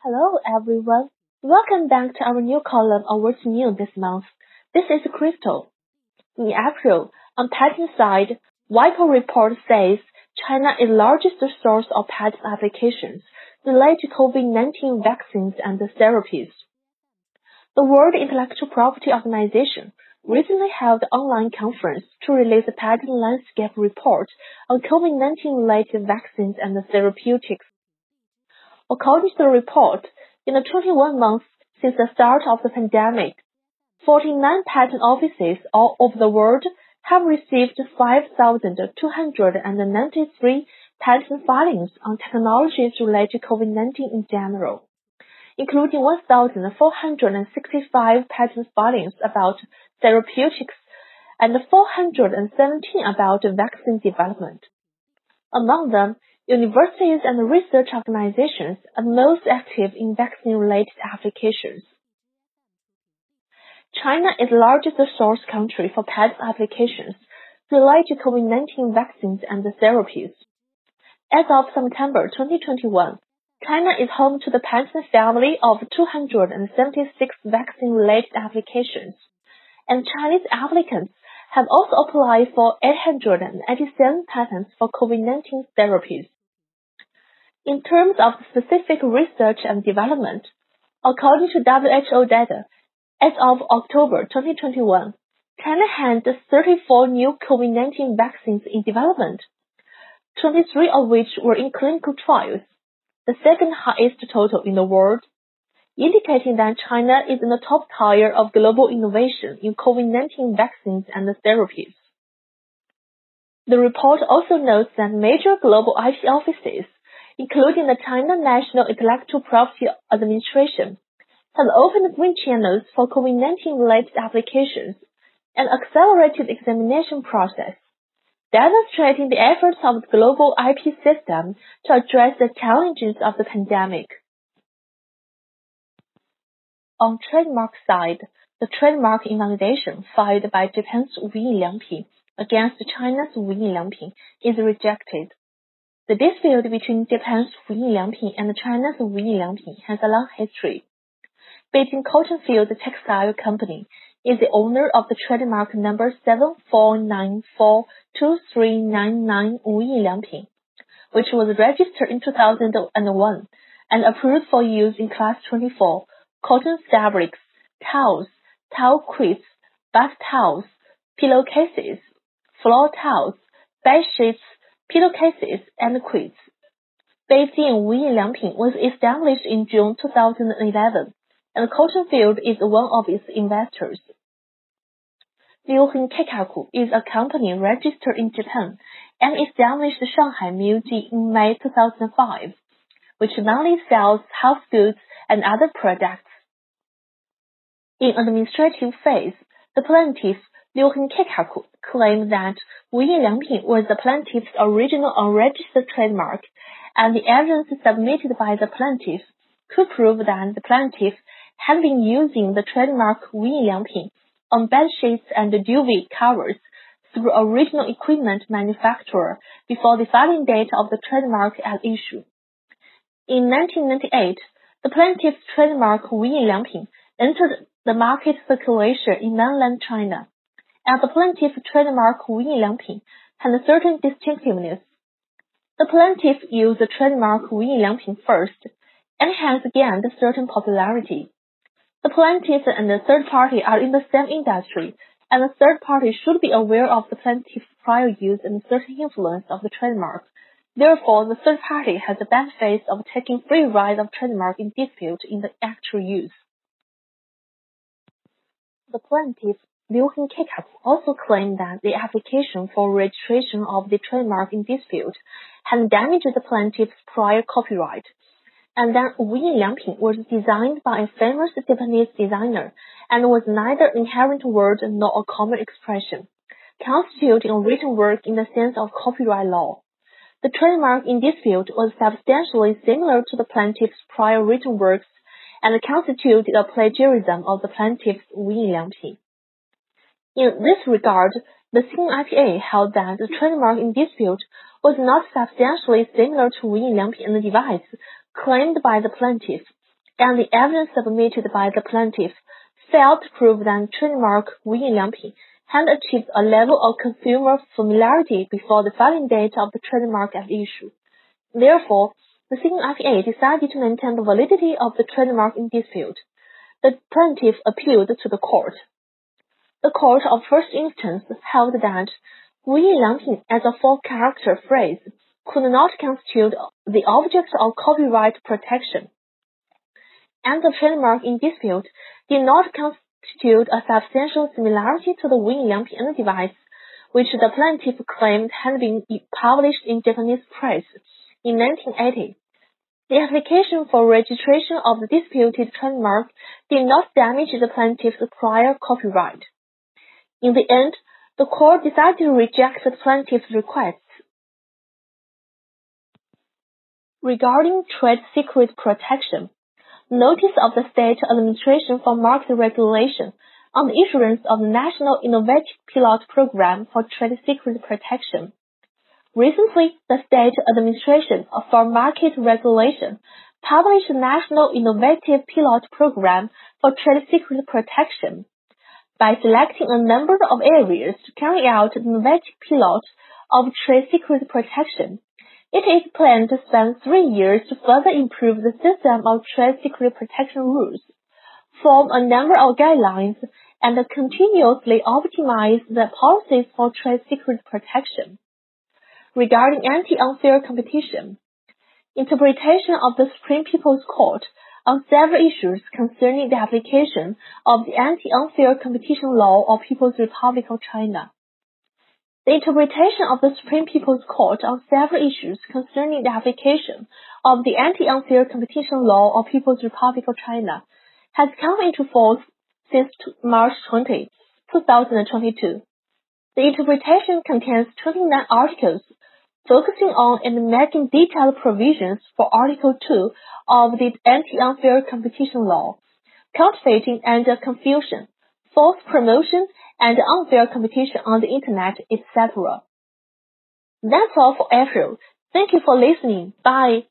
Hello, everyone. Welcome back to our new column on what's new this month. This is Crystal. In April, on patent side, WIPO report says China is largest source of patent applications related to COVID-19 vaccines and therapies. The World Intellectual Property Organization recently held an online conference to release a patent landscape report on COVID-19 related vaccines and therapeutics. According to the report, in the 21 months since the start of the pandemic, 49 patent offices all over the world have received 5,293 patent filings on technologies related to COVID-19 in general, including 1,465 patent filings about therapeutics and 417 about vaccine development. Among them, Universities and research organizations are most active in vaccine-related applications. China is the largest source country for patent applications related to COVID-19 vaccines and therapies. As of September 2021, China is home to the patent family of 276 vaccine-related applications, and Chinese applicants have also applied for 887 patents for COVID-19 therapies. In terms of specific research and development, according to WHO data, as of October 2021, China had 34 new COVID-19 vaccines in development, 23 of which were in clinical trials, the second highest total in the world, indicating that China is in the top tier of global innovation in COVID-19 vaccines and therapies. The report also notes that major global IP offices including the China National Intellectual Property Administration, have opened green channels for COVID-19 related applications and accelerated examination process, demonstrating the efforts of the global IP system to address the challenges of the pandemic. On trademark side, the trademark invalidation filed by Japan's Wuyin Liangping against China's Wuyin Liangping is rejected. The dispute between Japan's Wuyin Liangping and China's Wuyin Liangping has a long history. Beijing Cotton Field Textile Company is the owner of the trademark number 74942399 Wuyin Liangping, which was registered in 2001 and approved for use in Class 24 cotton fabrics, towels, towel quilts, bath towels, pillowcases, floor towels, bed sheets, pillowcases, and quilts. Beijing Wuyin Liangping was established in June 2011, and Cotton Field is one of its investors. Ryohin Keikaku is a company registered in Japan and established Shanghai Muji in May 2005, which mainly sells house goods and other products. In administrative phase, the plaintiff Ryohin Keikaku claimed that Wuyin Liangping was the plaintiff's original unregistered trademark, and the evidence submitted by the plaintiff could prove that the plaintiff had been using the trademark Wuyin Liangping on bed sheets and duvet covers through original equipment manufacturer before the filing date of the trademark at issue. In 1998, the plaintiff's trademark Wuyin Liangping entered the market circulation in mainland China and the plaintiff trademark Wuyin Liangping had a certain distinctiveness. The plaintiff used the trademark Wuyin Liangping first and has gained certain popularity. The plaintiff and the third party are in the same industry, and the third party should be aware of the plaintiff's prior use and certain influence of the trademark. Therefore, the third party has the benefit of taking free ride of trademark in dispute in the actual use. The plaintiff Ryohin Keikaku also claimed that the application for registration of the trademark in dispute had damaged the plaintiff's prior copyright, and that Wuyin Liangping was designed by a famous Japanese designer and was neither inherent word nor a common expression, constituting a written work in the sense of copyright law. The trademark in dispute was substantially similar to the plaintiff's prior written works and constituted a plagiarism of the plaintiff's Wuyin Liangping. In this regard, the CNIPA held that the trademark in dispute was not substantially similar to Wuyin Liangping and the device claimed by the plaintiff, and the evidence submitted by the plaintiff failed to prove that trademark Wu Yinliangping had achieved a level of consumer familiarity before the filing date of the trademark at issue. Therefore, the CNIPA decided to maintain the validity of the trademark in dispute. The plaintiff appealed to the court. The court of first instance held that Yinliangping as a four-character phrase could not constitute the object of copyright protection, and the trademark in dispute did not constitute a substantial similarity to the Wu Yinliangping device, which the plaintiff claimed had been published in Japanese press in 1980. The application for registration of the disputed trademark did not damage the plaintiff's prior copyright. In the end, the court decided to reject the plaintiff's requests. Regarding trade secret protection, notice of the State Administration for Market Regulation on the issuance of the National Innovative Pilot Program for Trade Secret Protection. Recently, the State Administration for Market Regulation published the National Innovative Pilot Program for Trade Secret Protection by selecting a number of areas to carry out the innovative pilot of trade secret protection. It is planned to spend three years to further improve the system of trade secret protection rules, form a number of guidelines, and continuously optimize the policies for trade secret protection. Regarding anti-unfair competition, interpretation of the Supreme People's Court on several issues concerning the application of the Anti-Unfair Competition Law of People's Republic of China. The interpretation of the Supreme People's Court on several issues concerning the application of the Anti-Unfair Competition Law of People's Republic of China has come into force since March 20, 2022. The interpretation contains 29 articles focusing on and making detailed provisions for Article 2 of the Anti-Unfair Competition Law, cultivating under confusion, false promotion, and unfair competition on the Internet, etc. That's all for April. Thank you for listening. Bye.